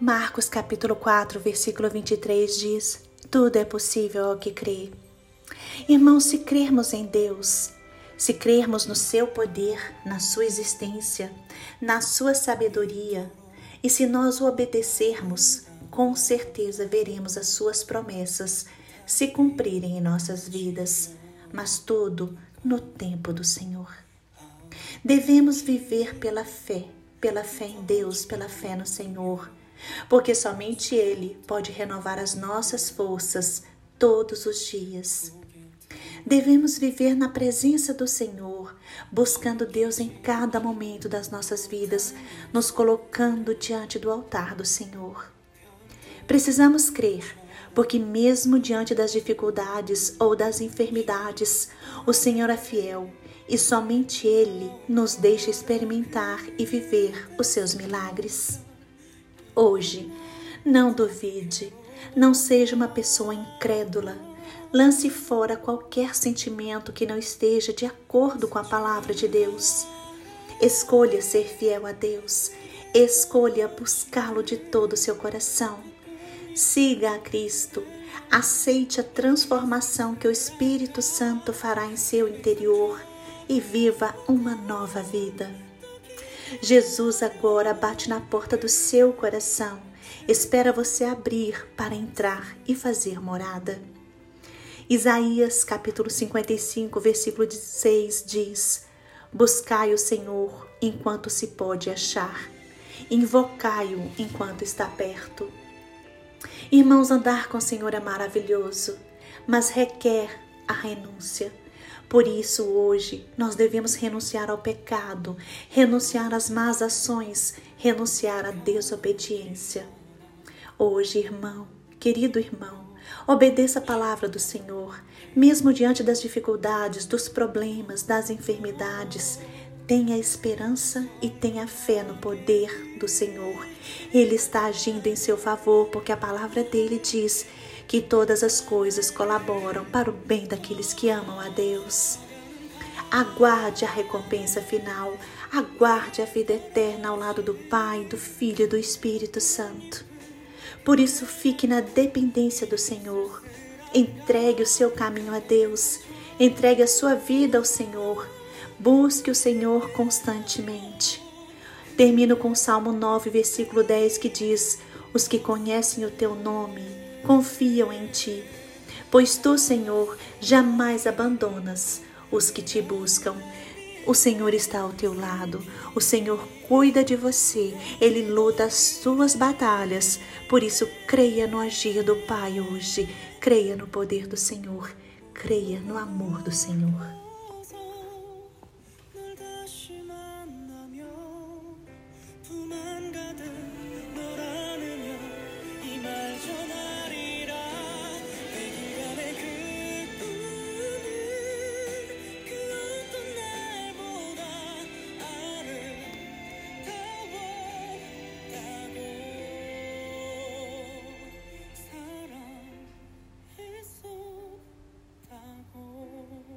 Marcos capítulo 4, versículo 23 diz: Tudo é possível ao que crê. Irmãos, se crermos em Deus, se crermos no seu poder, na sua existência, na sua sabedoria, e se nós o obedecermos, com certeza veremos as suas promessas se cumprirem em nossas vidas, mas tudo no tempo do Senhor. Devemos viver pela fé, pela fé em Deus, pela fé no Senhor porque somente Ele pode renovar as nossas forças todos os dias. Devemos viver na presença do Senhor, buscando Deus em cada momento das nossas vidas, nos colocando diante do altar do Senhor. Precisamos crer, porque, mesmo diante das dificuldades ou das enfermidades, o Senhor é fiel e somente Ele nos deixa experimentar e viver os seus milagres hoje. Não duvide, não seja uma pessoa incrédula. Lance fora qualquer sentimento que não esteja de acordo com a palavra de Deus. Escolha ser fiel a Deus. Escolha buscá-lo de todo o seu coração. Siga a Cristo. Aceite a transformação que o Espírito Santo fará em seu interior e viva uma nova vida. Jesus agora bate na porta do seu coração, espera você abrir para entrar e fazer morada. Isaías capítulo 55, versículo 16 diz: Buscai o Senhor enquanto se pode achar, invocai-o enquanto está perto. Irmãos, andar com o Senhor é maravilhoso, mas requer a renúncia por isso, hoje, nós devemos renunciar ao pecado, renunciar às más ações, renunciar à desobediência. Hoje, irmão, querido irmão, obedeça a palavra do Senhor, mesmo diante das dificuldades, dos problemas, das enfermidades. Tenha esperança e tenha fé no poder do Senhor. Ele está agindo em seu favor, porque a palavra dele diz que todas as coisas colaboram para o bem daqueles que amam a Deus. Aguarde a recompensa final, aguarde a vida eterna ao lado do Pai, do Filho e do Espírito Santo. Por isso, fique na dependência do Senhor. Entregue o seu caminho a Deus, entregue a sua vida ao Senhor. Busque o Senhor constantemente. Termino com o Salmo 9, versículo 10, que diz: Os que conhecem o teu nome confiam em ti. Pois tu, Senhor, jamais abandonas os que te buscam. O Senhor está ao teu lado, o Senhor cuida de você, ele luta as suas batalhas. Por isso, creia no agir do Pai hoje, creia no poder do Senhor, creia no amor do Senhor.